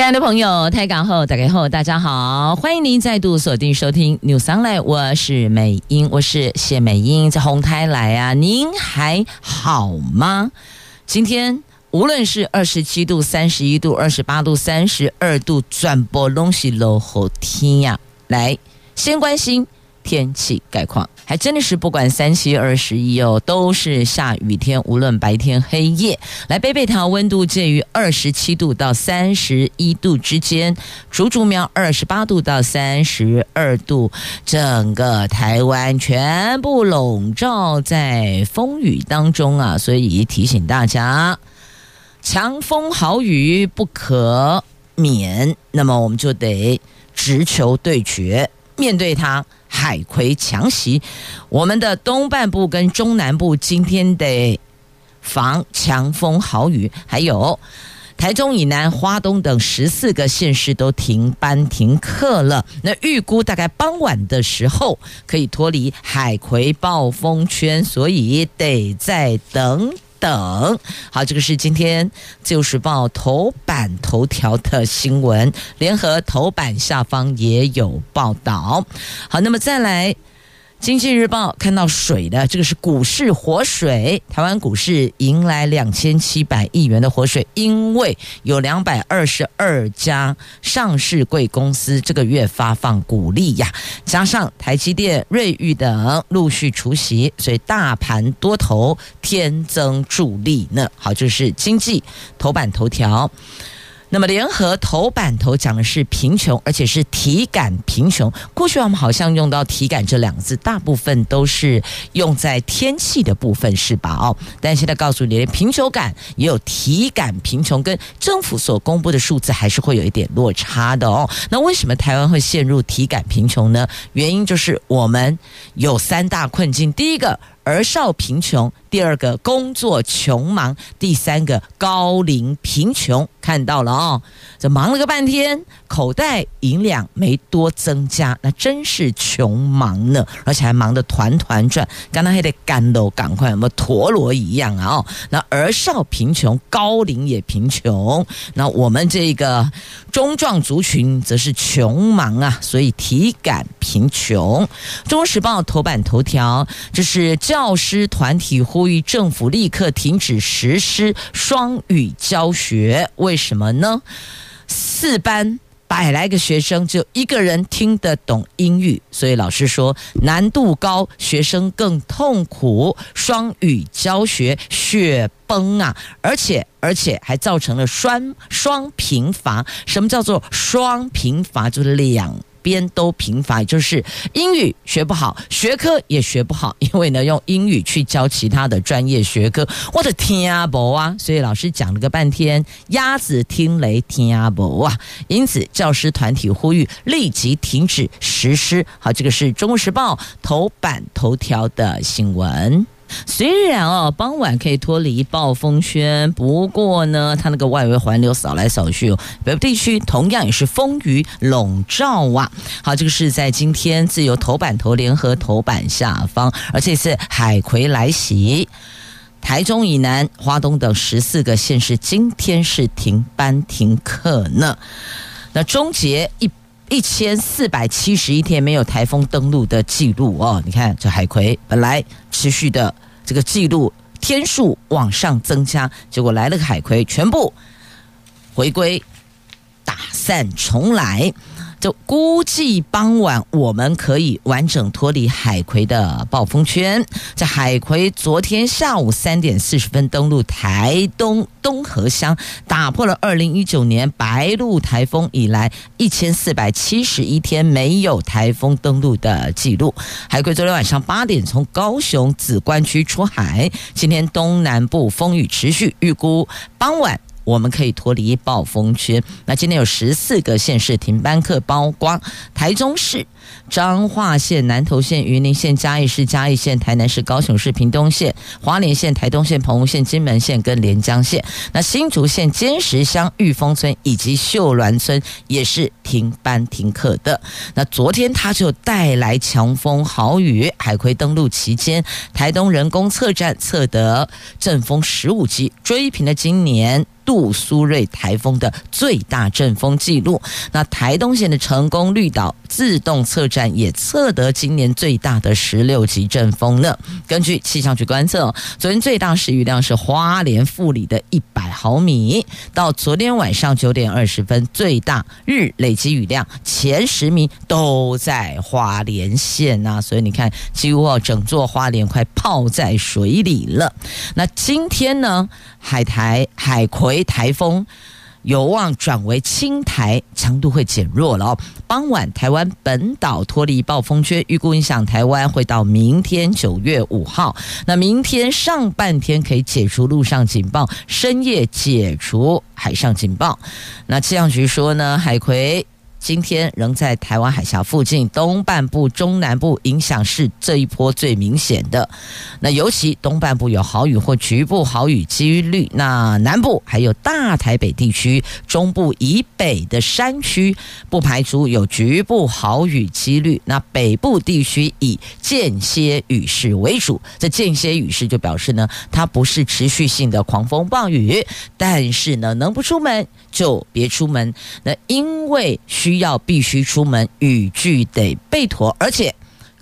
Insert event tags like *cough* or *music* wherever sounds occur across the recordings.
亲爱的朋友，台港后打开后，大家好，欢迎您再度锁定收听 News Online，我是美英，我是谢美英，在红台来啊，您还好吗？今天无论是二十七度、三十一度、二十八度、三十二度，转播东西落后天呀，来先关心。天气概况还真的是不管三七二十一哦，都是下雨天，无论白天黑夜。来北北桃温度介于二十七度到三十一度之间，竹竹苗二十八度到三十二度，整个台湾全部笼罩在风雨当中啊！所以提醒大家，强风豪雨不可免，那么我们就得直球对决，面对它。海葵强袭，我们的东半部跟中南部今天得防强风豪雨，还有台中以南、花东等十四个县市都停班停课了。那预估大概傍晚的时候可以脱离海葵暴风圈，所以得再等。等好，这个是今天《自由时报》头版头条的新闻，联合头版下方也有报道。好，那么再来。经济日报看到水的这个是股市活水，台湾股市迎来两千七百亿元的活水，因为有两百二十二家上市柜公司这个月发放股利呀，加上台积电、瑞昱等陆续除息，所以大盘多头添增助力呢。好，就是经济头版头条。那么，联合头版头讲的是贫穷，而且是体感贫穷。过去我们好像用到“体感”这两个字，大部分都是用在天气的部分，是吧？哦，但现在告诉你，连贫穷感也有体感贫穷，跟政府所公布的数字还是会有一点落差的哦。那为什么台湾会陷入体感贫穷呢？原因就是我们有三大困境，第一个。儿少贫穷，第二个工作穷忙，第三个高龄贫穷，看到了哦，这忙了个半天，口袋银两没多增加，那真是穷忙呢，而且还忙得团团转，刚刚还得赶路赶快，什么陀螺一样啊？哦，那儿少贫穷，高龄也贫穷，那我们这个中壮族群则是穷忙啊，所以体感贫穷。中国时报头版头条，这是。教师团体呼吁政府立刻停止实施双语教学，为什么呢？四班百来个学生，就一个人听得懂英语，所以老师说难度高，学生更痛苦。双语教学雪崩啊，而且而且还造成了双双贫乏。什么叫做双贫乏？就是两。边都贫乏，就是英语学不好，学科也学不好，因为呢用英语去教其他的专业学科，我的天啊，不啊！所以老师讲了个半天，鸭子听雷天啊不啊！因此教师团体呼吁立即停止实施。好，这个是《中国时报》头版头条的新闻。虽然哦，傍晚可以脱离暴风圈，不过呢，它那个外围环流扫来扫去，北部地区同样也是风雨笼罩啊。好，这个是在今天自由头版头联合头版下方，而这次海葵来袭，台中以南、花东等十四个县市今天是停班停课呢。那终结一一千四百七十一天没有台风登陆的记录哦，你看这海葵本来持续的这个记录天数往上增加，结果来了个海葵，全部回归，打散重来。就估计傍晚我们可以完整脱离海葵的暴风圈。这海葵昨天下午三点四十分登陆台东东河乡，打破了二零一九年白鹿台风以来一千四百七十一天没有台风登陆的记录。海葵昨天晚上八点从高雄梓官区出海，今天东南部风雨持续，预估傍晚。我们可以脱离暴风圈。那今天有十四个县市停班课，包括台中市。彰化县、南投县、云林县、嘉义市、嘉义县、台南市、高雄市、屏东县、花莲县、台东县、澎湖县、金门县跟连江县。那新竹县尖石乡玉峰村以及秀峦村也是停班停课的。那昨天他就带来强风豪雨，海葵登陆期间，台东人工测站测得阵风十五级，追平了今年。杜苏芮台风的最大阵风记录，那台东县的成功绿岛自动测站也测得今年最大的十六级阵风呢。根据气象局观测，昨天最大时雨量是花莲富里的一百毫米，到昨天晚上九点二十分，最大日累积雨量前十名都在花莲县呐，所以你看，几乎整座花莲快泡在水里了。那今天呢？海台海葵台风有望转为轻台，强度会减弱了哦。傍晚，台湾本岛脱离暴风圈，预估影响台湾会到明天九月五号。那明天上半天可以解除陆上警报，深夜解除海上警报。那气象局说呢，海葵。今天仍在台湾海峡附近，东半部、中南部影响是这一波最明显的。那尤其东半部有豪雨或局部豪雨几率，那南部还有大台北地区、中部以北的山区，不排除有局部豪雨几率。那北部地区以间歇雨势为主，这间歇雨势就表示呢，它不是持续性的狂风暴雨，但是呢，能不出门就别出门。那因为需要必须出门，雨具得备妥，而且。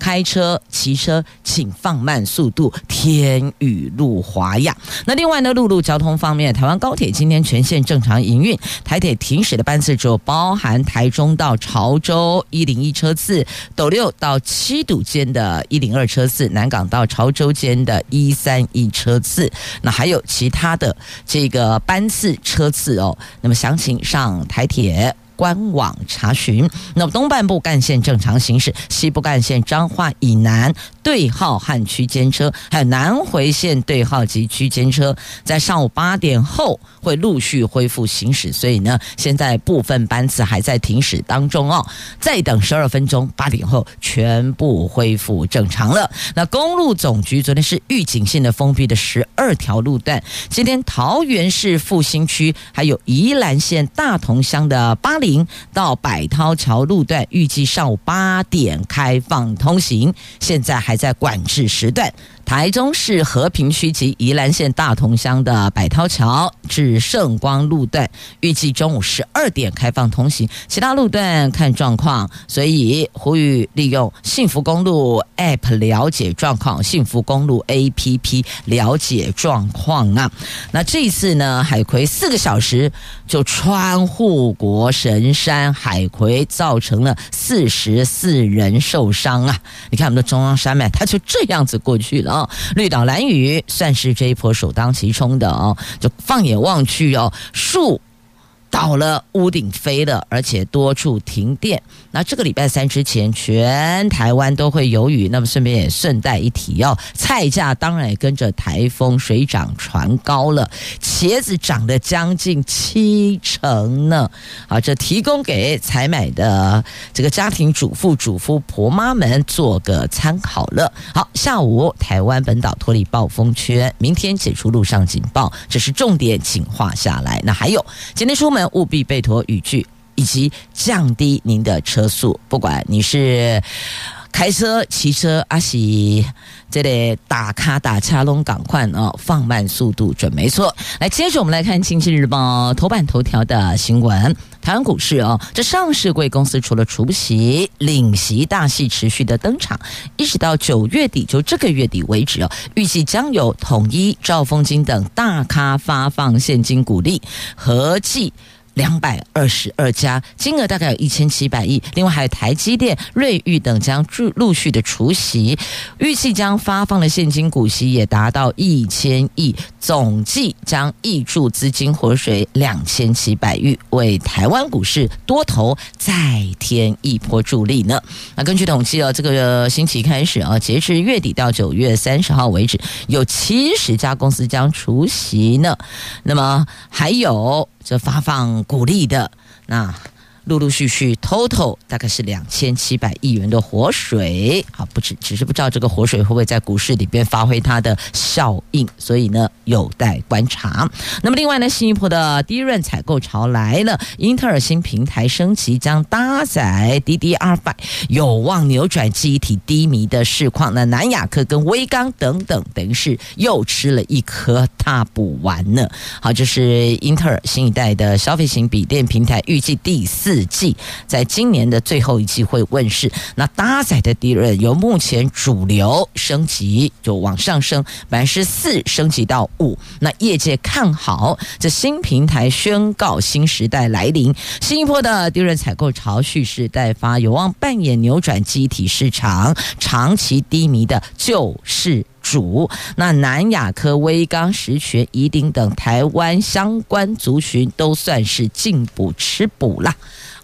开车、骑车，请放慢速度。天雨路滑呀。那另外呢，陆路交通方面，台湾高铁今天全线正常营运，台铁停驶的班次只有包含台中到潮州一零一车次，斗六到七堵间的一零二车次，南港到潮州间的一三一车次。那还有其他的这个班次车次哦。那么详情上台铁。官网查询。那么东半部干线正常行驶，西部干线彰化以南对号和区间车，还有南回线对号及区间车，在上午八点后会陆续恢复行驶。所以呢，现在部分班次还在停驶当中哦。再等十二分钟，八点后全部恢复正常了。那公路总局昨天是预警性的封闭的十二条路段，今天桃园市复兴区还有宜兰县大同乡的八里。到百涛桥路段，预计上午八点开放通行，现在还在管制时段。台中市和平区及宜兰县大同乡的百涛桥至圣光路段，预计中午十二点开放通行，其他路段看状况。所以呼吁利用幸福公路 App 了解状况，幸福公路 APP 了解状况啊。那这一次呢，海葵四个小时就穿护国神山海葵，造成了四十四人受伤啊！你看我们的中央山脉，它就这样子过去了。绿岛蓝雨算是这一波首当其冲的哦，就放眼望去哦，树。倒了，屋顶飞了，而且多处停电。那这个礼拜三之前，全台湾都会有雨。那么顺便也顺带一提哦，菜价当然也跟着台风水涨船高了，茄子涨了将近七成呢。好，这提供给采买的这个家庭主妇、主夫、婆妈们做个参考了。好，下午台湾本岛脱离暴风圈，明天解除陆上警报，这是重点，请画下来。那还有今天出门。务必备妥雨具，以及降低您的车速。不管你是开车、骑车，阿喜这里打卡打卡龙赶快哦，放慢速度准没错。来，接着我们来看《经济日报》头版头条的新闻。台湾股市哦，这上市贵公司除了除息、领席大戏持续的登场，一直到九月底，就这个月底为止哦，预计将有统一、兆丰金等大咖发放现金股利，合计。两百二十二家，金额大概有一千七百亿。另外还有台积电、瑞昱等将陆陆续的除息，预计将发放的现金股息也达到一千亿，总计将挹注资金活水两千七百亿，为台湾股市多头再添一波助力呢。那根据统计哦，这个星期开始啊，截至月底到九月三十号为止，有七十家公司将除息呢。那么还有这发放鼓励的那。陆陆续续，total 大概是两千七百亿元的活水，好，不只只是不知道这个活水会不会在股市里边发挥它的效应，所以呢有待观察。那么另外呢，新一波的低润采购潮来了，英特尔新平台升级将搭载 DDR5，有望扭转记忆体低迷的市况。那南亚科跟威刚等等，等于是又吃了一颗大补丸呢。好，这是英特尔新一代的消费型笔电平台，预计第四。季在今年的最后一季会问世，那搭载的 DRAM 由目前主流升级就往上升，本来是四升级到五，那业界看好这新平台宣告新时代来临，新一波的 DRAM 采购潮蓄势待发，有望扮演扭转机体市场长期低迷的救世主。那南亚科、威刚、十銓、宜鼎等台湾相关族群都算是进补吃补了。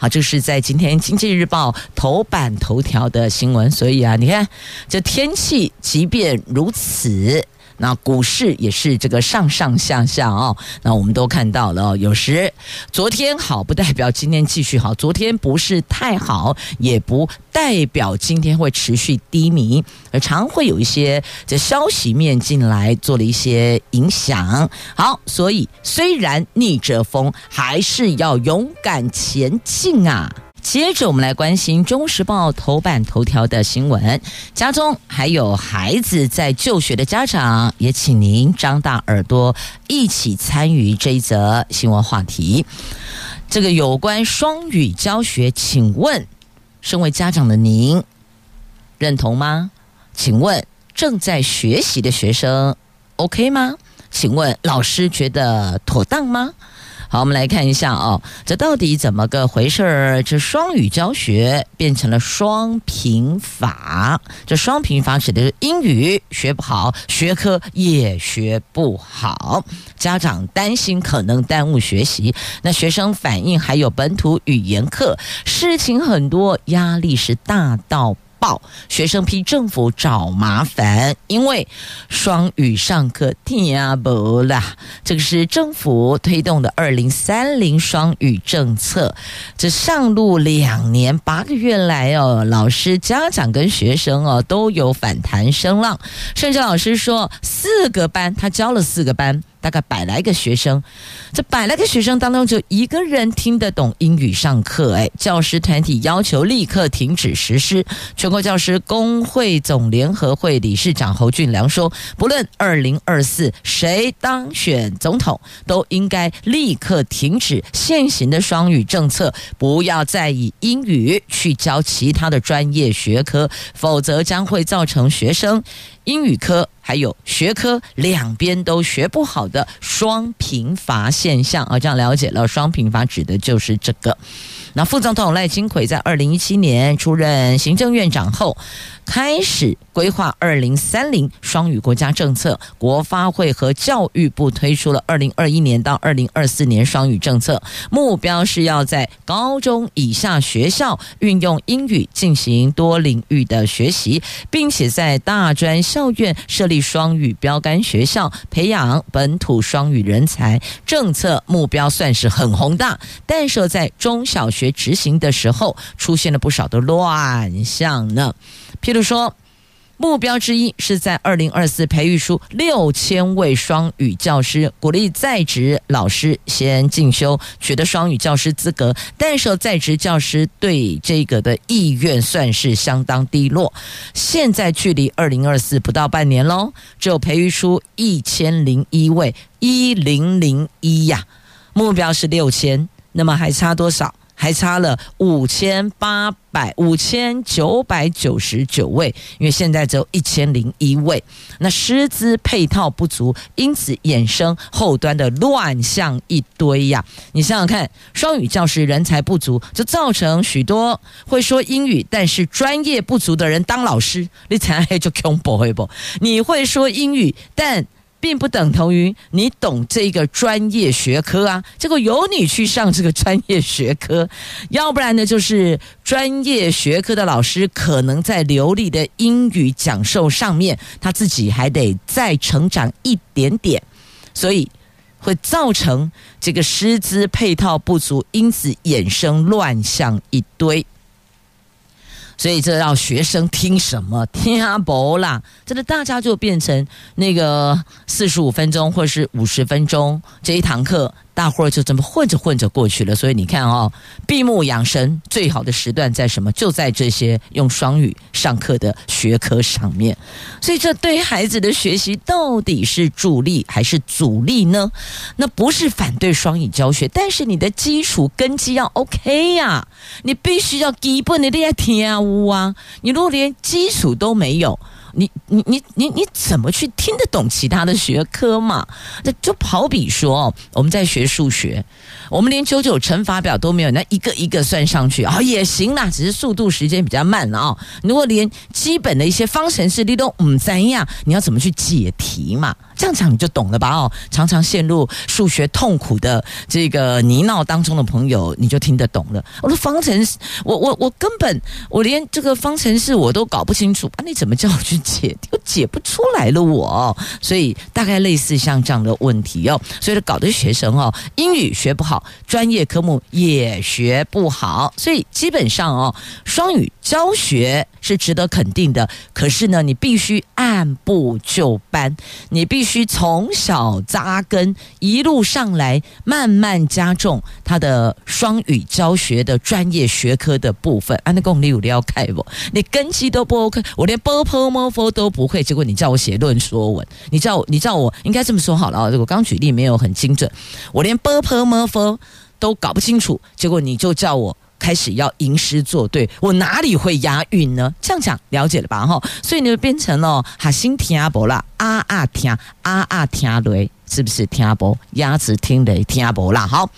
好，这是在今天《经济日报》头版头条的新闻，所以啊，你看这天气，即便如此。那股市也是这个上上下下哦，那我们都看到了，有时昨天好不代表今天继续好，昨天不是太好，也不代表今天会持续低迷，而常会有一些这消息面进来做了一些影响。好，所以虽然逆着风，还是要勇敢前进啊！接着，我们来关心《中时报》头版头条的新闻。家中还有孩子在就学的家长，也请您张大耳朵，一起参与这一则新闻话题。这个有关双语教学，请问，身为家长的您认同吗？请问正在学习的学生 OK 吗？请问老师觉得妥当吗？好，我们来看一下哦，这到底怎么个回事儿？这双语教学变成了双贫法，这双贫法指的是英语学不好，学科也学不好，家长担心可能耽误学习。那学生反映还有本土语言课，事情很多，压力是大到。学生批政府找麻烦，因为双语上课听不啦。这个是政府推动的二零三零双语政策，这上路两年八个月来哦，老师、家长跟学生哦都有反弹声浪，甚至老师说四个班他教了四个班。大概百来个学生，这百来个学生当中，就一个人听得懂英语上课。哎，教师团体要求立刻停止实施。全国教师工会总联合会理事长侯俊良说：“不论二零二四谁当选总统，都应该立刻停止现行的双语政策，不要再以英语去教其他的专业学科，否则将会造成学生。”英语科还有学科两边都学不好的双贫乏现象啊，这样了解了，双贫乏指的就是这个。那副总统赖清奎在二零一七年出任行政院长后，开始规划二零三零双语国家政策，国发会和教育部推出了二零二一年到二零二四年双语政策，目标是要在高中以下学校运用英语进行多领域的学习，并且在大专校院设立双语标杆学校，培养本土双语人才。政策目标算是很宏大，但是在中小学执行的时候，出现了不少的乱象呢。譬如说，目标之一是在二零二四培育出六千位双语教师，鼓励在职老师先进修，取得双语教师资格。但是在职教师对这个的意愿算是相当低落。现在距离二零二四不到半年喽，只有培育出一千零一位，一零零一呀。目标是六千，那么还差多少？还差了五千八百五千九百九十九位，因为现在只有一千零一位。那师资配套不足，因此衍生后端的乱象一堆呀。你想想看，双语教师人才不足，就造成许多会说英语但是专业不足的人当老师，你才 *laughs* 就恐怖会不？你会说英语，但并不等同于你懂这个专业学科啊，结果由你去上这个专业学科，要不然呢，就是专业学科的老师可能在流利的英语讲授上面，他自己还得再成长一点点，所以会造成这个师资配套不足，因此衍生乱象一堆。所以这让学生听什么？听阿伯啦，真的大家就变成那个四十五分钟或是五十分钟这一堂课。大伙儿就这么混着混着过去了，所以你看哦，闭目养神最好的时段在什么？就在这些用双语上课的学科上面。所以这对孩子的学习到底是助力还是阻力呢？那不是反对双语教学，但是你的基础根基要 OK 呀、你必须要基本的练听啊。你如果连基础都没有，你你你你你怎么去听得懂其他的学科嘛？那就好比说哦，我们在学数学，我们连九九乘法表都没有，那一个一个算上去啊、也行啦，只是速度时间比较慢啊、哦。如果连基本的一些方程式你都唔知呀，你要怎么去解题嘛？这样讲你就懂了吧？哦，常常陷入数学痛苦的这个泥淖当中的朋友，你就听得懂了。我的方程式，我我我根本我连这个方程式我都搞不清楚啊！你怎么叫我去解？都解不出来了我，所以大概类似像这样的问题哦，所以搞得学生哦，英语学不好，专业科目也学不好，所以基本上哦，双语教学是值得肯定的。可是呢，你必须按部就班，你必。须从小扎根，一路上来慢慢加重他的双语教学的专业学科的部分。啊，那公你有了解不？你根基都不 OK，我连波泼摸佛都不会，结果你叫我写论说文，你叫我你叫我应该这么说好了啊、我刚举例没有很精准，我连波婆摩佛都搞不清楚，结果你就叫我。开始要吟诗作对，我哪里会押韵呢？这样讲了解了吧？哈，所以你就变成了哈新听阿伯啦，啊啊听啊啊听雷，是不是听不？鸭子听雷听不啦？好，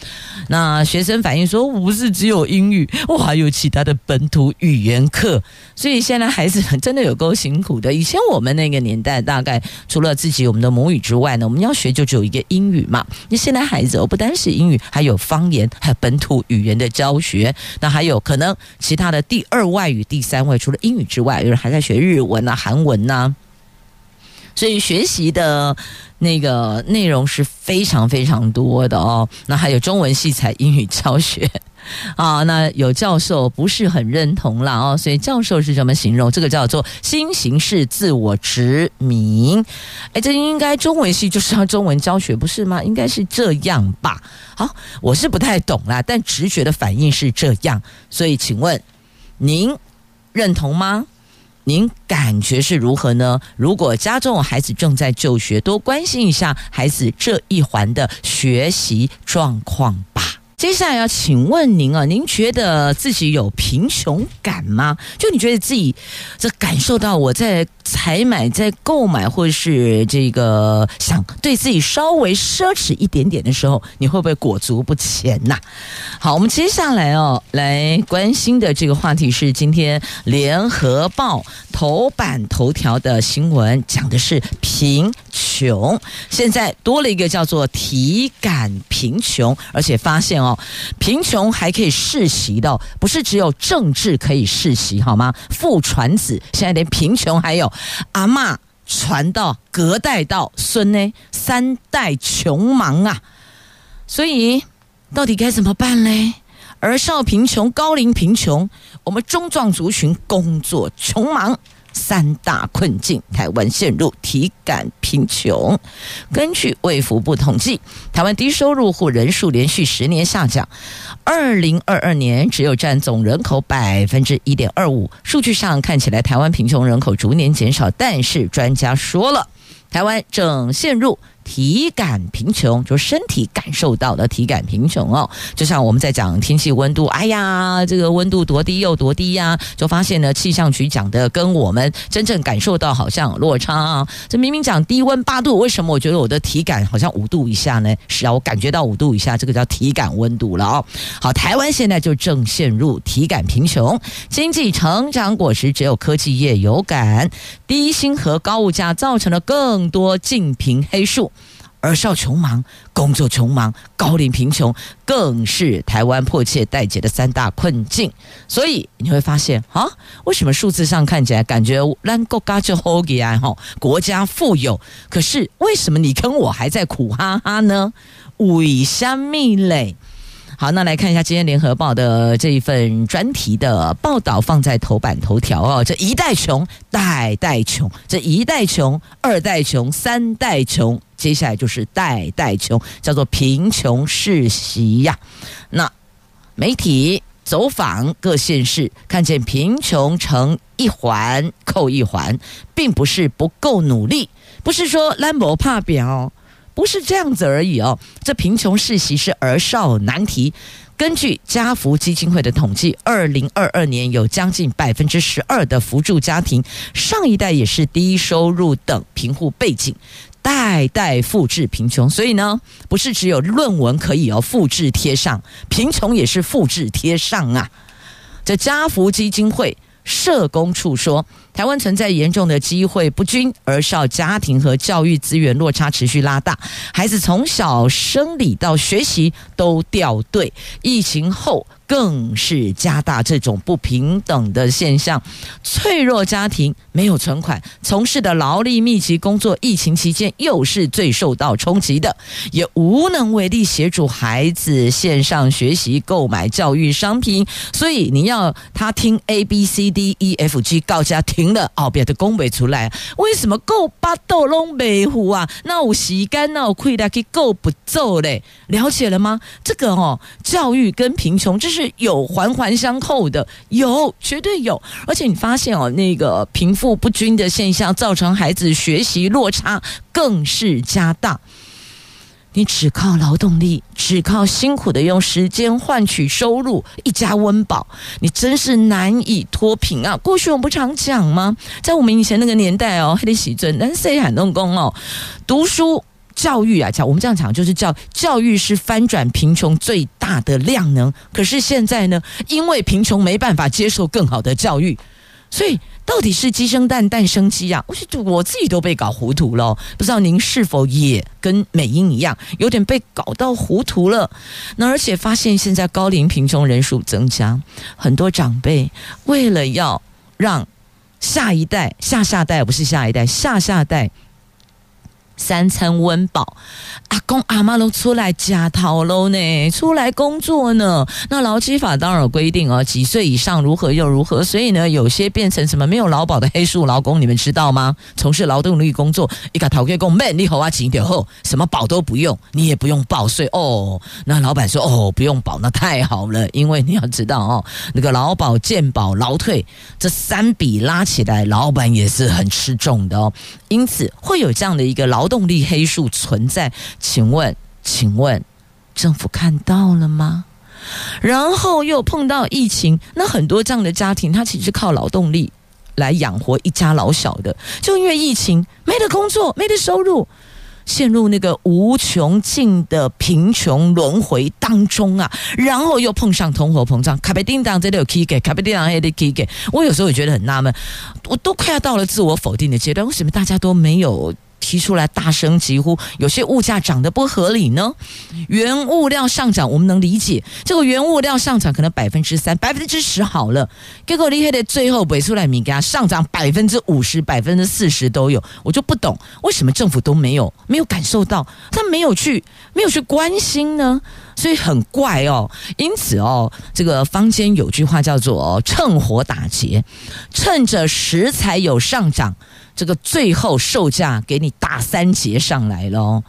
那学生反映说，不是只有英语，我还有其他的本土语言课，所以现在孩子真的有够辛苦的。以前我们那个年代，大概除了自己我们的母语之外呢，我们要学就只有一个英语嘛。那现在孩子哦，不单是英语，还有方言，还有本土语言的教学，那还有可能其他的第二外语、第三外，除了英语之外，有人还在学日文啊、韩文呐、啊。所以学习的那个内容是非常非常多的哦。那还有中文系才英语教学啊，那有教授不是很认同啦哦。所以教授是怎么形容？这个叫做新形式自我殖民。哎，这应该中文系就是要中文教学不是吗？应该是这样吧？好，我是不太懂啦，但直觉的反应是这样。所以请问您认同吗？您感觉是如何呢？如果家中孩子正在就学，多关心一下孩子这一环的学习状况吧。接下来要请问您啊，您觉得自己有贫穷感吗？就你觉得自己这感受到我在采买、在购买，或是这个想对自己稍微奢侈一点点的时候，你会不会裹足不前呐？好，我们接下来哦，来关心的这个话题是今天联合报头版头条的新闻，讲的是贫穷，现在多了一个叫做体感贫穷，而且发现哦。哦，贫穷还可以世袭的，不是只有政治可以世袭，好吗？父传子，现在连贫穷还有阿嬷传到隔代到孙呢，三代穷忙啊！所以到底该怎么办嘞？儿少贫穷、高龄贫穷，我们中壮族群工作穷忙。三大困境，台湾陷入体感贫穷。根据卫福部统计，台湾低收入户人数连续十年下降，二零二二年只有占总人口百分之一点二五。数据上看起来，台湾贫穷人口逐年减少，但是专家说了，台湾正陷入体感贫穷，就是身体感受到的体感贫穷哦。就像我们在讲天气温度，哎呀，这个温度多低又多低呀，就发现呢，气象局讲的跟我们真正感受到好像有落差啊。这明明讲低温八度，为什么我觉得我的体感好像五度以下呢？是啊，我感觉到五度以下，这个叫体感温度了哦。好，台湾现在就正陷入体感贫穷，经济成长果实只有科技业有感，低薪和高物价造成了更多净贫黑数。儿少穷忙、工作穷忙、高龄贫穷，更是台湾迫切待解的三大困境。所以你会发现啊，为什么数字上看起来感觉咱国家就好起来哈，国家富有，可是为什么你跟我还在苦哈哈呢？为什么嘞？好，那来看一下今天联合报的这一份专题的报道，放在头版头条哦。这一代穷，代代穷；这一代穷，二代穷，三代穷，接下来就是代代穷，叫做贫穷世袭呀。那媒体走访各县市，看见贫穷成一环扣一环，并不是不够努力，不是说兰博怕扁哦。不是这样子而已哦，这贫穷世袭是儿少难题。根据家福基金会的统计，二零二二年有将近百分之十二的扶助家庭，上一代也是低收入等贫户背景，代代复制贫穷。所以呢，不是只有论文可以哦复制贴上，贫穷也是复制贴上啊。这家福基金会。社工处说，台湾存在严重的机会不均，儿少家庭和教育资源落差持续拉大，孩子从小生理到学习都掉队。疫情后。更是加大这种不平等的现象。脆弱家庭没有存款，从事的劳力密集工作，疫情期间又是最受到冲击的，也无能为力协助孩子线上学习、购买教育商品。所以你要他听 A B C D E F G，告家停了哦，别的工没出来。为什么够巴豆龙没糊啊？那我洗干，那我亏的给够不走嘞？了解了吗？这个哦，教育跟贫穷这是。是有环环相扣的，有绝对有，而且你发现哦，那个贫富不均的现象，造成孩子学习落差更是加大。你只靠劳动力，只靠辛苦的用时间换取收入，一家温饱，你真是难以脱贫啊！过去我们不常讲吗？在我们以前那个年代哦，还得洗尊，但是谁喊动工哦，读书。教育啊，讲我们这样讲，就是教教育是翻转贫穷最大的量能。可是现在呢，因为贫穷没办法接受更好的教育，所以到底是鸡生蛋，蛋生鸡啊？我我自己都被搞糊涂了。不知道您是否也跟美英一样，有点被搞到糊涂了？那而且发现现在高龄贫穷人数增加，很多长辈为了要让下一代、下下代不是下一代、下下代。三餐温饱，阿公阿妈都出来假逃喽呢，出来工作呢。那劳基法当然有规定哦，几岁以上如何又如何。所以呢，有些变成什么没有劳保的黑数劳工，你们知道吗？从事劳动力工作，一个讨业工，man 你好啊，几点后什么保都不用，你也不用报税哦。那老板说哦，不用保，那太好了，因为你要知道哦，那个劳保、健保、劳退这三笔拉起来，老板也是很吃重的哦。因此会有这样的一个劳。劳动力黑数存在，请问，请问，政府看到了吗？然后又碰到疫情，那很多这样的家庭，他其实靠劳动力来养活一家老小的，就因为疫情没得工作，没得收入，陷入那个无穷尽的贫穷轮回当中啊！然后又碰上通货膨胀，卡贝叮当这里有 K 给，卡贝叮当还得 K 给，我有时候也觉得很纳闷，我都快要到了自我否定的阶段，为什么大家都没有？提出来大声疾呼，有些物价涨得不合理呢。原物料上涨，我们能理解。这个原物料上涨可能百分之三、百分之十好了，结果厉害的最后尾出来米给它上涨百分之五十、百分之四十都有，我就不懂为什么政府都没有没有感受到，他没有去没有去关心呢？所以很怪哦。因此哦，这个坊间有句话叫做“趁火打劫”，趁着食材有上涨。这个最后售价给你打三折上来了，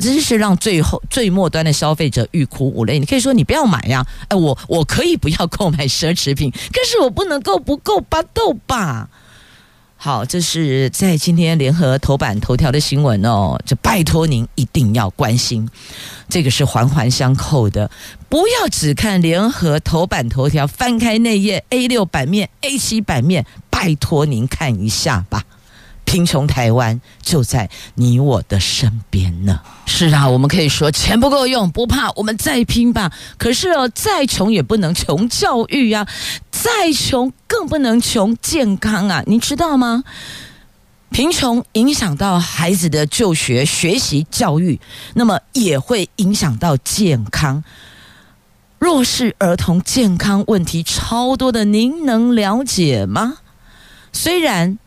真是让最后最末端的消费者欲哭无泪。你可以说你不要买呀，哎，我我可以不要购买奢侈品，可是我不能够不够巴豆吧？好，这是在今天联合头版头条的新闻哦，就拜托您一定要关心，这个是环环相扣的，不要只看联合头版头条，翻开内页 A 六版面、A 七版面，拜托您看一下吧。贫穷台湾就在你我的身边呢。是啊，我们可以说钱不够用，不怕，我们再拼吧。可是哦，再穷也不能穷教育呀，再穷更不能穷健康啊，你知道吗？贫穷影响到孩子的就学、学习、教育，那么也会影响到健康。弱势儿童健康问题超多的，您能了解吗？虽然。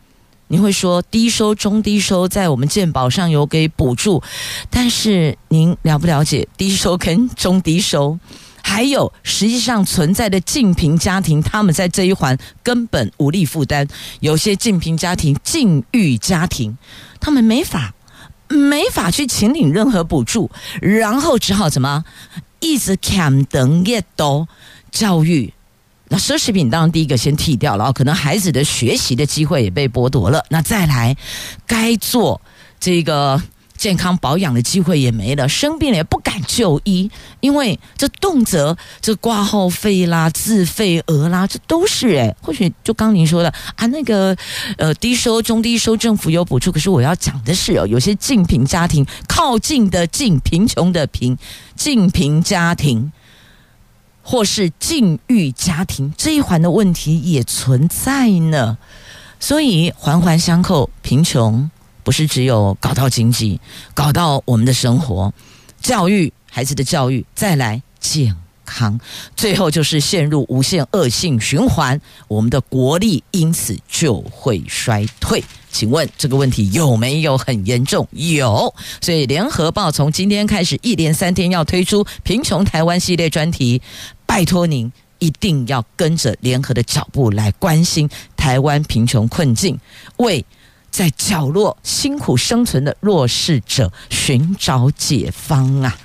你会说低收、中低收在我们健保上有给补助，但是您了不了解低收跟中低收，还有实际上存在的净贫家庭，他们在这一环根本无力负担。有些净贫家庭、境遇家庭，他们没法没法去请领任何补助，然后只好怎么一直砍等越多教育。那奢侈品当然第一个先剔掉了，可能孩子的学习的机会也被剥夺了。那再来，该做这个健康保养的机会也没了，生病了也不敢就医，因为这动辄这挂号费啦、自费额啦，这都是诶，或许就刚您说的啊，那个呃低收、中低收政府有补助，可是我要讲的是哦，有些近贫家庭靠近的近，贫穷的贫，近贫家庭。或是境遇家庭这一环的问题也存在呢，所以环环相扣，贫穷不是只有搞到经济，搞到我们的生活、教育、孩子的教育，再来健康，最后就是陷入无限恶性循环，我们的国力因此就会衰退。请问这个问题有没有很严重？有，所以联合报从今天开始一连三天要推出贫穷台湾系列专题。拜托您一定要跟着联合的脚步来关心台湾贫穷困境，为在角落辛苦生存的弱势者寻找解方啊！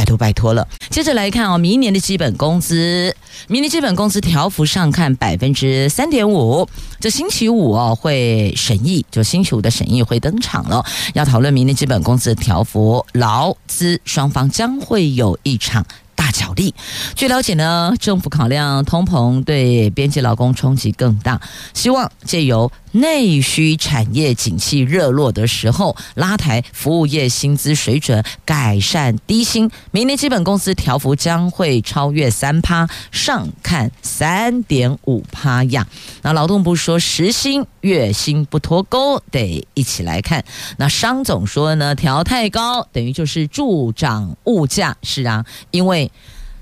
拜托拜托了。接着来看哦，明年的基本工资，明年基本工资调幅上看百分之三点五。这星期五哦会审议，就星期五的审议会登场了，要讨论明年基本工资的调幅，劳资双方将会有一场。大角力。据了解呢，政府考量通膨对边际劳工冲击更大，希望借由内需产业景气热络的时候，拉抬服务业薪资水准，改善低薪。明年基本工资调幅将会超越三趴，上看三点五趴呀。那劳动部说，时薪月薪不脱钩，得一起来看。那商总说呢，调太高等于就是助长物价。是啊，因为。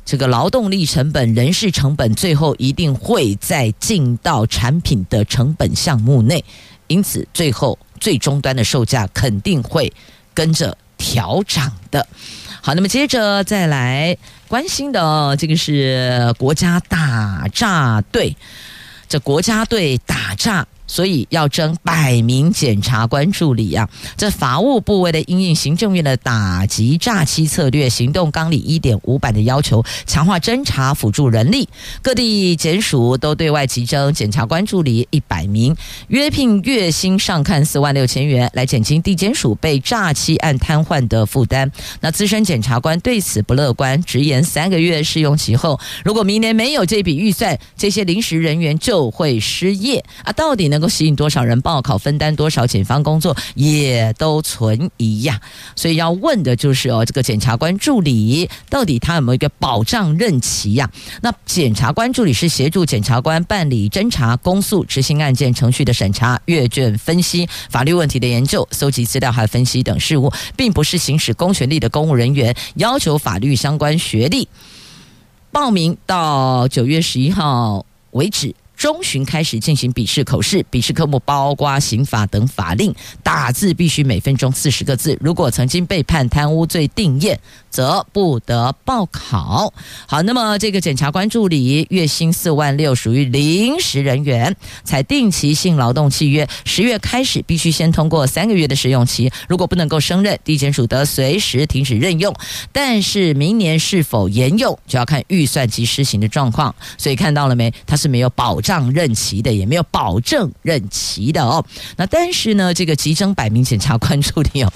这个劳动力成本、人事成本，最后一定会再进到产品的成本项目内，因此最后最终端的售价肯定会跟着调涨的。好，那么接着再来关心的这个是国家打诈队，这国家队打诈。所以要征百名检察官助理啊！这法务部为了因应行政院的打击诈欺策略行动纲领一点五版的要求，强化侦查辅助人力，各地检署都对外急征检察官助理一百名，约聘月薪上看四万六千元，来减轻地检署被诈欺案瘫痪的负担。那资深检察官对此不乐观，直言三个月试用期后，如果明年没有这笔预算，这些临时人员就会失业啊！到底呢？能够吸引多少人报考，分担多少检方工作，也都存疑呀。所以要问的就是哦，这个检察官助理到底他有没有一个保障任期呀？那检察官助理是协助检察官办理侦查、公诉、执行案件程序的审查、阅卷分析、法律问题的研究、搜集资料和分析等事务，并不是行使公权力的公务人员。要求法律相关学历报名到九月十一号为止。中旬开始进行笔试口试，笔试科目包括刑法等法令，打字必须每分钟四十个字。如果曾经被判贪污罪定验，则不得报考。好，那么这个检察官助理月薪四万六，属于临时人员，采定期性劳动契约，十月开始必须先通过三个月的试用期。如果不能够胜任，地检署得随时停止任用。但是明年是否沿用，就要看预算及施行的状况。所以看到了没？他是没有保。障任期的，也没有保证任期的哦。那但是呢，这个急征百名检察官助理哦，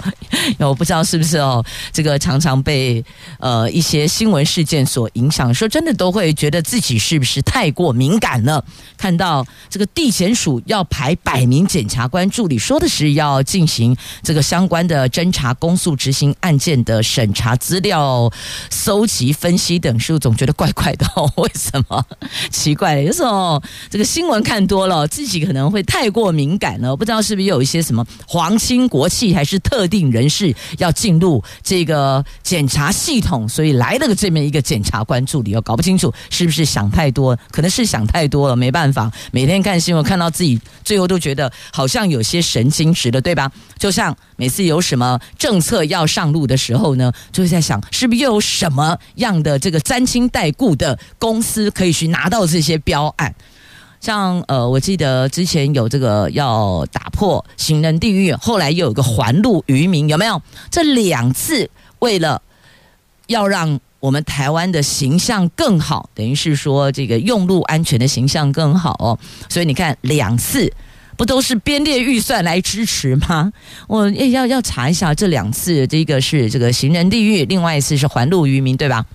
*laughs* 我不知道是不是哦，这个常常被呃一些新闻事件所影响，说真的都会觉得自己是不是太过敏感了？看到这个地检署要排百名检察官助理，说的是要进行这个相关的侦查、公诉、执行案件的审查资料搜集、分析等，是不是总觉得怪怪的？哦 *laughs* 为什么？奇怪，有时候这个新闻看多了，自己可能会太过敏感了。不知道是不是有一些什么皇亲国戚，还是特定人士要进入这个检查系统，所以来了个这么一个检察官助理，我搞不清楚是不是想太多，可能是想太多了，没办法。每天看新闻，看到自己最后都觉得好像有些神经质了，对吧？就像每次有什么政策要上路的时候呢，就会在想，是不是又有什么样的这个沾亲带故的公司可以去拿到这些标案？像呃，我记得之前有这个要打破行人地狱，后来又有个环路渔民，有没有？这两次为了要让我们台湾的形象更好，等于是说这个用路安全的形象更好哦。所以你看，两次不都是编列预算来支持吗？我要要查一下这两次，这个是这个行人地狱，另外一次是环路渔民，对吧？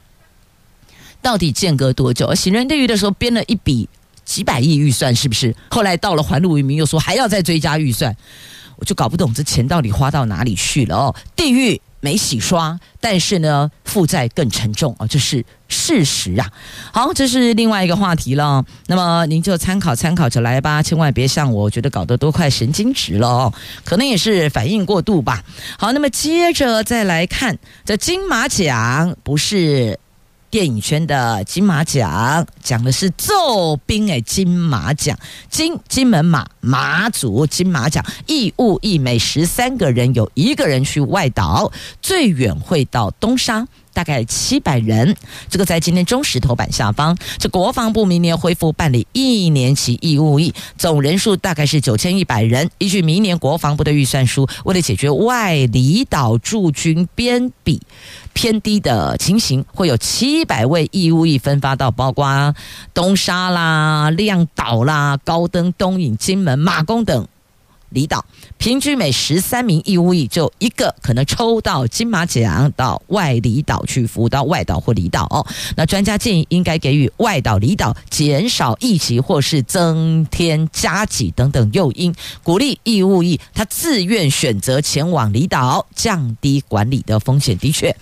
到底间隔多久？行人地狱的时候编了一笔。几百亿预算是不是？后来到了环路渔民又说还要再追加预算，我就搞不懂这钱到底花到哪里去了哦。地狱没洗刷，但是呢负债更沉重啊，这是事实啊。好，这是另外一个话题了。那么您就参考参考着来吧，千万别像我，我觉得搞得都快神经质了哦，可能也是反应过度吧。好，那么接着再来看这金马奖，不是。电影圈的金马奖讲的是奏兵诶，金马奖金金门马马祖金马奖义务役每十三个人有一个人去外岛，最远会到东沙。大概七百人，这个在今天中时头版下方。这国防部明年恢复办理一年期义务役，总人数大概是九千一百人。依据明年国防部的预算书，为了解决外离岛驻军编比偏低的情形，会有七百位义务役分发到包括东沙啦、亮岛啦、高登、东引、金门、马公等。离岛平均每十三名义务役就一个可能抽到金马奖到外离岛去服务，到外岛或离岛哦。那专家建议应该给予外岛、离岛减少役期或是增添加给等等诱因，鼓励义务役他自愿选择前往离岛，降低管理的风险。的确，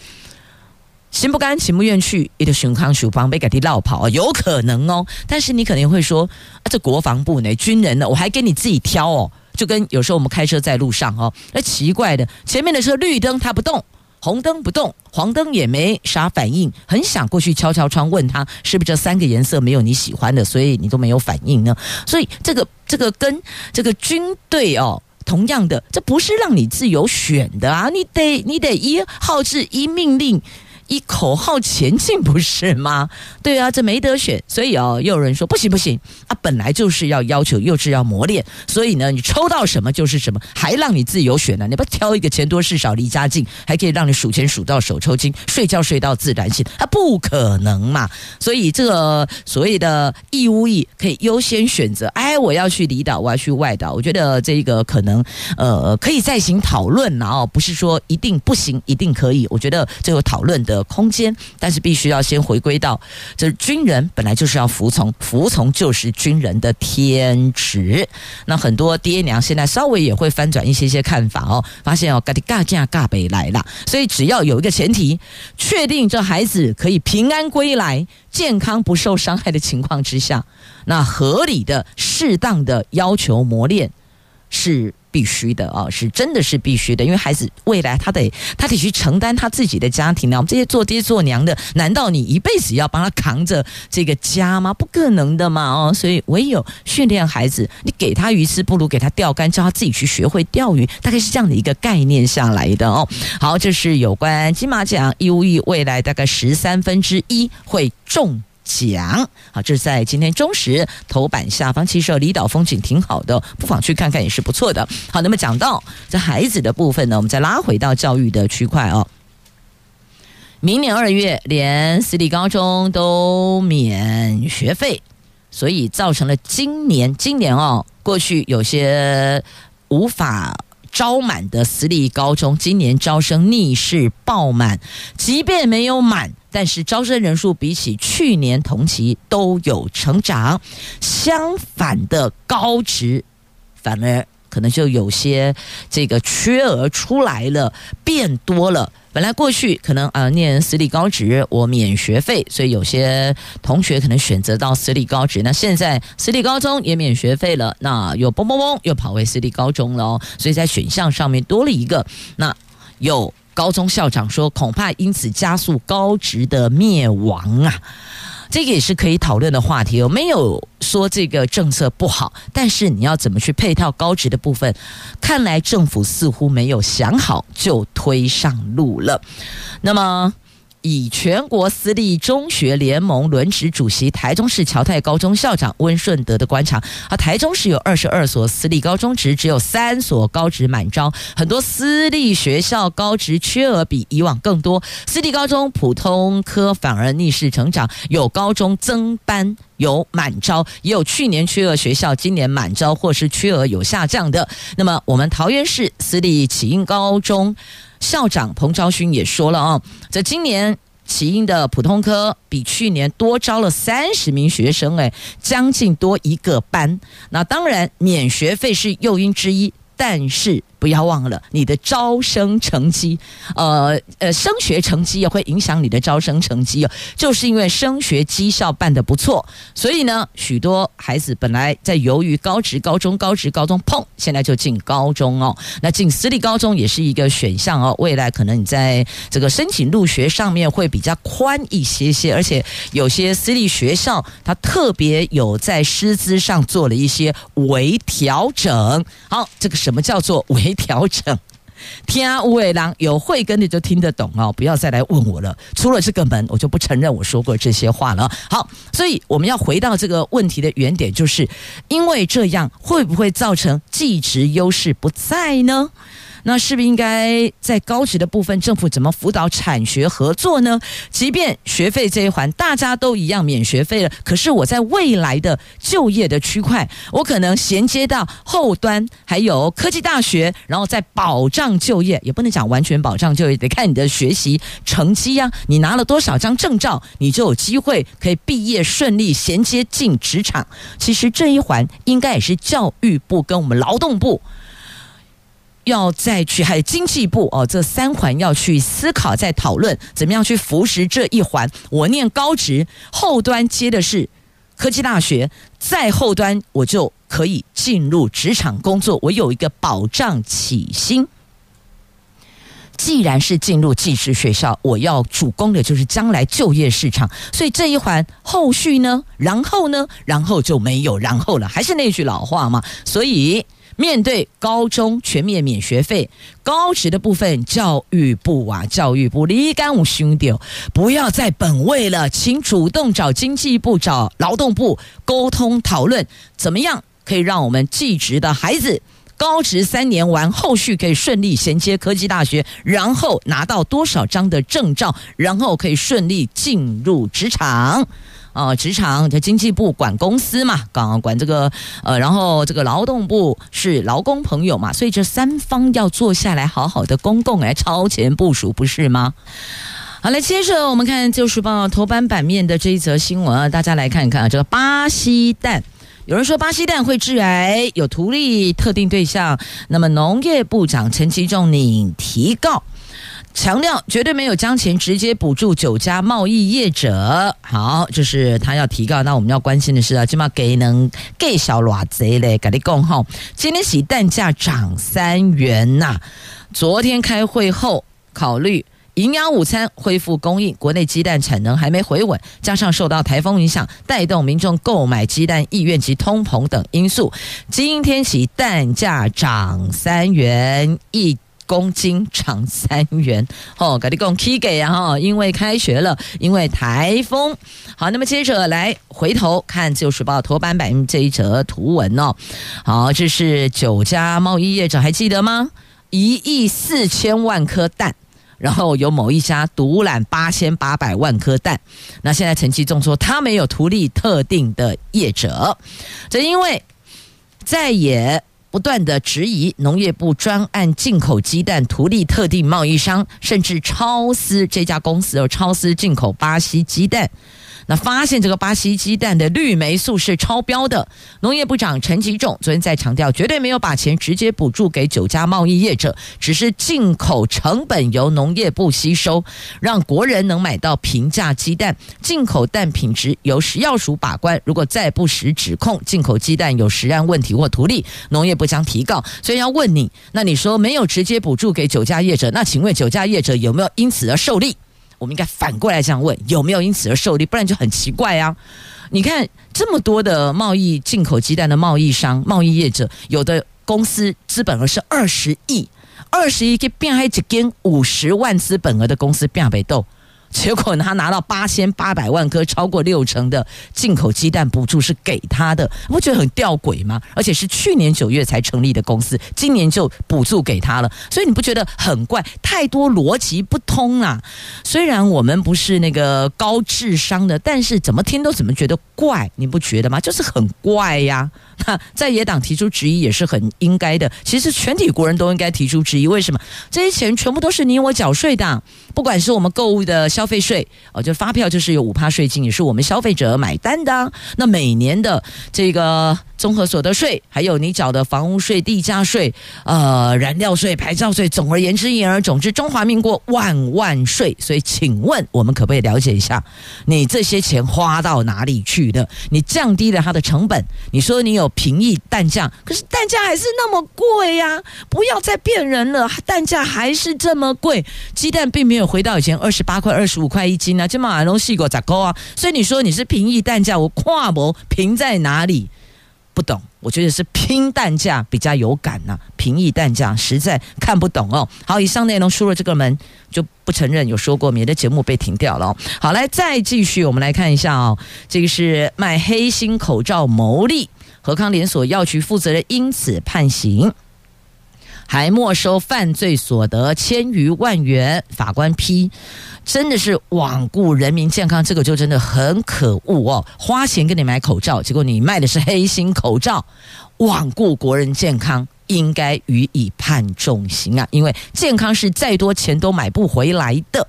心不甘情不愿去，一个熊康鼠方被改地落跑，有可能哦。但是你可能会说，啊，这国防部呢，军人呢，我还给你自己挑哦。就跟有时候我们开车在路上哦，那奇怪的，前面的车绿灯它不动，红灯不动，黄灯也没啥反应，很想过去敲敲窗问他，是不是这三个颜色没有你喜欢的，所以你都没有反应呢？所以这个这个跟这个军队哦，同样的，这不是让你自由选的啊，你得你得依号志依命令。以口号前进不是吗？*laughs* 对啊，这没得选，所以哦，又有人说不行不行啊，本来就是要要求，又是要磨练，所以呢，你抽到什么就是什么，还让你自由选呢？你不挑一个钱多事少离家近，还可以让你数钱数到手抽筋，睡觉睡到自然醒，啊，不可能嘛！所以这个所谓的义务役可以优先选择，哎，我要去离岛，我要去外岛，我觉得这个可能呃可以再行讨论然后，不是说一定不行，一定可以，我觉得这个讨论的。的空间，但是必须要先回归到，这军人本来就是要服从，服从就是军人的天职。那很多爹娘现在稍微也会翻转一些些看法哦，发现哦，嘎的嘎架嘎北来了，所以只要有一个前提，确定这孩子可以平安归来，健康不受伤害的情况之下，那合理的、适当的要求磨练是。必须的啊，是真的是必须的，因为孩子未来他得他得去承担他自己的家庭呢。我们这些做爹做娘的，难道你一辈子要帮他扛着这个家吗？不可能的嘛！哦，所以唯有训练孩子，你给他鱼吃，不如给他钓竿，叫他自己去学会钓鱼，大概是这样的一个概念下来的哦。好，这是有关金马奖义务役未来大概十三分之一会中。讲好，这是在今天中时头版下方。其实离岛风景挺好的，不妨去看看也是不错的。好，那么讲到这孩子的部分呢，我们再拉回到教育的区块哦。明年二月，连私立高中都免学费。所以造成了今年今年哦，过去有些无法招满的私立高中，今年招生逆势爆满，即便没有满，但是招生人数比起去年同期都有成长。相反的高职反而可能就有些这个缺额出来了，变多了。本来过去可能啊念私立高职我免学费，所以有些同学可能选择到私立高职。那现在私立高中也免学费了，那又嘣嘣嘣又跑回私立高中了哦。所以在选项上面多了一个。那有高中校长说，恐怕因此加速高职的灭亡啊。这个也是可以讨论的话题。我没有说这个政策不好，但是你要怎么去配套高职的部分，看来政府似乎没有想好就推上路了。那么。以全国私立中学联盟轮值主席台中市侨泰高中校长温顺德的观察，啊，台中市有二十二所私立高中职，只有三所高职满招，很多私立学校高职缺额比以往更多，私立高中普通科反而逆势成长，有高中增班，有满招，也有去年缺额学校今年满招或是缺额有下降的。那么，我们桃园市私立启英高中。校长彭昭勋也说了啊，在今年启英的普通科比去年多招了三十名学生，哎，将近多一个班。那当然，免学费是诱因之一，但是。不要忘了，你的招生成绩，呃呃，升学成绩也会影响你的招生成绩哦。就是因为升学绩效办得不错，所以呢，许多孩子本来在犹豫高职高中、高职高中，砰，现在就进高中哦。那进私立高中也是一个选项哦。未来可能你在这个申请入学上面会比较宽一些些，而且有些私立学校它特别有在师资上做了一些微调整。好，这个什么叫做微？没调整，听啊，五尾郎有慧根的就听得懂哦，不要再来问我了。出了这个门，我就不承认我说过这些话了。好，所以我们要回到这个问题的原点，就是因为这样会不会造成技值优势不在呢？那是不是应该在高职的部分，政府怎么辅导产学合作呢？即便学费这一环大家都一样免学费了，可是我在未来的就业的区块，我可能衔接到后端，还有科技大学，然后再保障就业，也不能讲完全保障就业，得看你的学习成绩呀。你拿了多少张证照，你就有机会可以毕业顺利衔接进职场。其实这一环应该也是教育部跟我们劳动部。要再去，还有经济部哦，这三环要去思考，再讨论怎么样去扶持这一环。我念高职，后端接的是科技大学，在后端我就可以进入职场工作，我有一个保障起薪。既然是进入技职学校，我要主攻的就是将来就业市场，所以这一环后续呢，然后呢，然后就没有然后了，还是那句老话嘛，所以。面对高中全面免学费，高职的部分，教育部啊，教育部李干我兄弟，不要再本位了，请主动找经济部、找劳动部沟通讨论，怎么样可以让我们技职的孩子高职三年完，后续可以顺利衔接科技大学，然后拿到多少张的证照，然后可以顺利进入职场。啊，职场的经济部管公司嘛，刚刚管这个呃，然后这个劳动部是劳工朋友嘛，所以这三方要坐下来好好的公共来超前部署，不是吗？好，来接着我们看《旧时报》头版版面的这一则新闻啊，大家来看一看啊，这个巴西蛋，有人说巴西蛋会致癌，有图利特定对象，那么农业部长陈其仲拟提告。强调绝对没有将钱直接补助酒家贸易业者。好，这是他要提告。那我们要关心的是啊，起码给能给小偌贼嘞，给你讲哈。今天起蛋价涨三元呐、啊。昨天开会后考虑营养午餐恢复供应，国内鸡蛋产能还没回稳，加上受到台风影响，带动民众购买鸡蛋意愿及通膨等因素，今天起蛋价涨三元一。公斤涨三元，哦，赶紧讲 K 给啊哈，因为开学了，因为台风。好，那么接着来回头看《自由时报》头版版这一则图文哦。好，这是九家贸易业者还记得吗？一亿四千万颗蛋然后有某一家独揽八千八百万颗蛋。那现在陈其仲说他没有图利特定的业者，这因为在野不断的质疑农业部专案进口鸡蛋图利特定贸易商，甚至超私这家公司有超私进口巴西鸡蛋。那发现这个巴西鸡蛋的氯霉素是超标的，农业部长陈吉仲昨天在强调，绝对没有把钱直接补助给九家贸易业者，只是进口成本由农业部吸收，让国人能买到平价鸡蛋。进口蛋品质由食药署把关，如果再不实指控进口鸡蛋有食安问题或图利，农业部将提告。所以要问你，那你说没有直接补助给九家业者，那请问九家业者有没有因此而受利？我们应该反过来这样问：有没有因此而受利？不然就很奇怪啊！你看这么多的贸易进口鸡蛋的贸易商、贸易业者，有的公司资本额是二十亿，二十亿可以变还一间五十万资本额的公司变北斗。结果他拿到八千八百万颗，超过六成的进口鸡蛋补助是给他的，不觉得很吊诡吗？而且是去年九月才成立的公司，今年就补助给他了，所以你不觉得很怪？太多逻辑不通啊！虽然我们不是那个高智商的，但是怎么听都怎么觉得怪，你不觉得吗？就是很怪呀。那在野党提出质疑也是很应该的。其实全体国人都应该提出质疑，为什么这些钱全部都是你我缴税的？不管是我们购物的消费税，哦，就发票就是有五趴税金，也是我们消费者买单的。那每年的这个。综合所得税，还有你缴的房屋税、地价税、呃燃料税、牌照税，总而言之，言而总之，中华民国万万税。所以，请问我们可不可以了解一下，你这些钱花到哪里去了？你降低了它的成本，你说你有平抑蛋价，可是蛋价还是那么贵呀！不要再骗人了，蛋价还是这么贵，鸡蛋并没有回到以前二十八块、二十五块一斤啊，这么还能细果咋高啊？所以你说你是平抑蛋价，我跨模平在哪里？不懂，我觉得是拼蛋价比较有感呐、平易蛋价实在看不懂哦。好，以上内容出了这个门就不承认有说过，免得节目被停掉了、好，来再继续，我们来看一下哦，这个是卖黑心口罩牟利，和康连锁药局负责人因此判刑。还没收犯罪所得千余万元，法官批，真的是罔顾人民健康，这个就真的很可恶哦！花钱给你买口罩，结果你卖的是黑心口罩，罔顾国人健康。应该予以判重刑啊！因为健康是再多钱都买不回来的。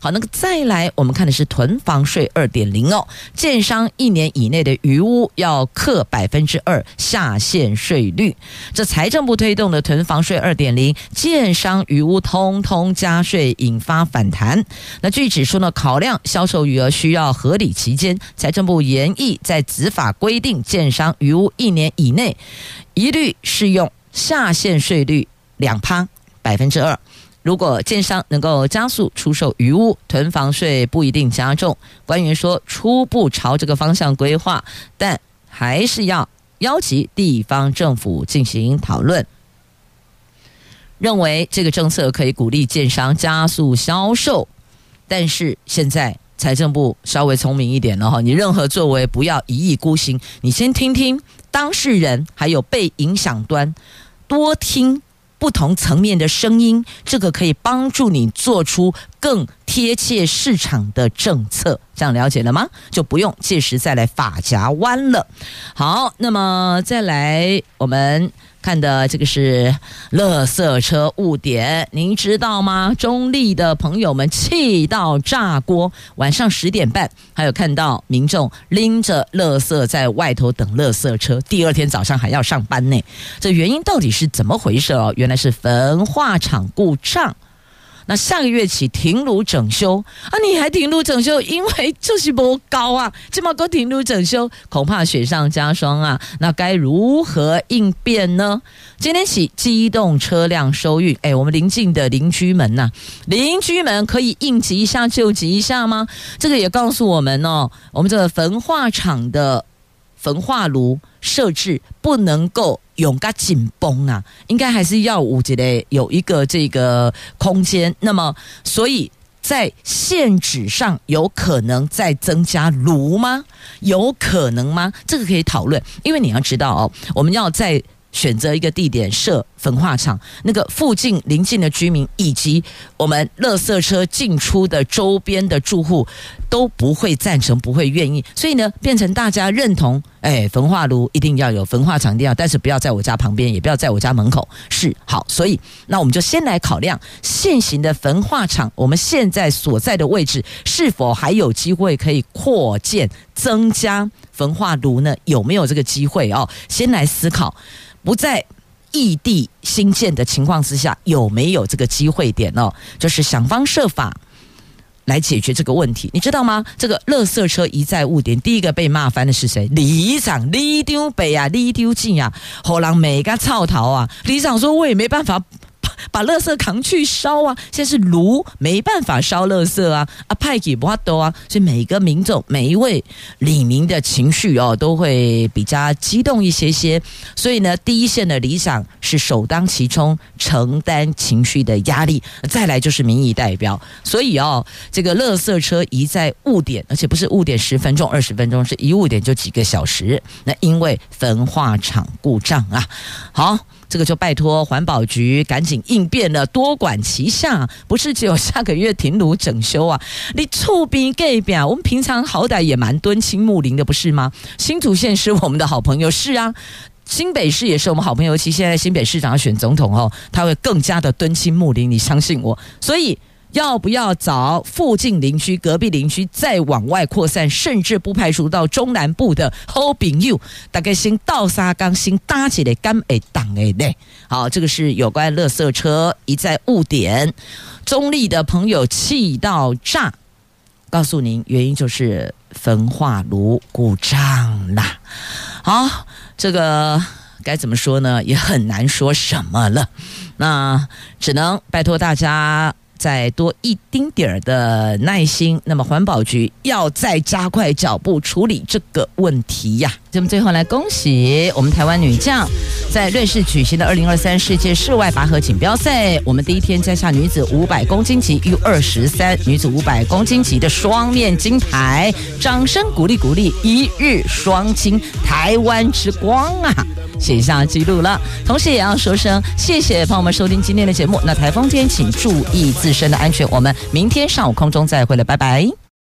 好，那个再来，我们看的是囤房税二点零哦，建商一年以内的余屋要课百分之二下限税率。这财政部推动的囤房税二点零，建商余屋通通加税，引发反弹。那据指出呢，考量销售余额需要合理期间，财政部研议在执法规定，建商余屋一年以内一律适用。下限税率两趴百分之二，如果建商能够加速出售余屋，囤房税不一定加重。官员说初步朝这个方向规划，但还是要邀集地方政府进行讨论。认为这个政策可以鼓励建商加速销售，但是现在财政部稍微聪明一点了哈，你任何作为不要一意孤行，你先听听当事人还有被影响端。多听不同层面的声音，这个可以帮助你做出更贴切市场的政策。这样了解了吗？就不用届时再来法夹弯了。好，那么再来我们。看的这个是垃圾车误点，您知道吗？中立的朋友们气到炸锅，晚上十点半还有看到民众拎着垃圾在外头等垃圾车，第二天早上还要上班呢。这原因到底是怎么回事哦？原来是焚化厂故障。那下个月起停炉整修啊！你还停炉整修，因为就是不高啊，这么多停炉整修，恐怕雪上加霜啊！*laughs* 那该如何应变呢？今天起机动车辆收运，哎，我们邻近的邻居们呐、邻居们可以应急一下救急一下吗？这个也告诉我们哦，我们这个焚化厂的焚化炉设置不能够。永嘎紧绷啊，应该还是要五级的有一个这个空间。那么，所以在限制上有可能再增加炉吗？有可能吗？这个可以讨论，因为你要知道哦，我们要在选择一个地点设焚化厂，那个附近邻近的居民以及我们垃圾车进出的周边的住户都不会赞成，不会愿意，所以呢，变成大家认同，哎，焚化炉一定要有，焚化厂一定要，但是不要在我家旁边，也不要在我家门口，是好，所以那我们就先来考量现行的焚化厂，我们现在所在的位置是否还有机会可以扩建增加焚化炉呢？有没有这个机会哦？先来思考，不在。异地新建的情况之下，有没有这个机会点哦？就是想方设法来解决这个问题，你知道吗？这个垃圾车一再误点，第一个被骂翻的是谁？李长，里丢北啊，里丢进啊，后浪每个操逃啊，李长说我也没办法。把垃圾扛去烧啊！现在是炉没办法烧垃圾啊！啊，派给不多啊！所以每个民众、每一位李明的情绪哦，都会比较激动一些些。所以呢，第一线的里长是首当其冲承担情绪的压力。再来就是民意代表。所以哦，这个垃圾车一再误点，而且不是误点十分钟、二十分钟，是一误点就几个小时。那因为焚化厂故障啊，好。这个就拜托环保局赶紧应变了，多管齐下，不是只有下个月停炉整修啊！*laughs* 你厝边隔壁啊，我们平常好歹也蛮敦亲睦邻的，不是吗？新竹县是我们的好朋友，是啊，新北市也是我们好朋友。其现在新北市长要选总统哦，他会更加的敦亲睦邻，你相信我，所以。要不要找附近邻居、隔壁邻居再往外扩散，甚至不排除到中南部的 h o p i n g you，，大概先倒沙缸，先搭起来干诶挡诶嘞。好，这个是有关垃圾车一再误点，中立的朋友气到炸。告诉您，原因就是焚化炉故障啦。好，这个该怎么说呢？也很难说什么了。那只能拜托大家。再多一丁点儿的耐心，那么环保局要再加快脚步处理这个问题呀。那么最后来恭喜我们台湾女将在瑞士举行的二零二三世界室外拔河锦标赛，我们第一天摘下女子五百公斤级 U 二十三女子五百公斤级的双面金牌，掌声鼓励鼓励，一日双金，台湾之光啊！写下记录了，同时也要说声谢谢朋友们收听今天的节目。那台风天请注意自身的安全，我们明天上午空中再会了，拜拜。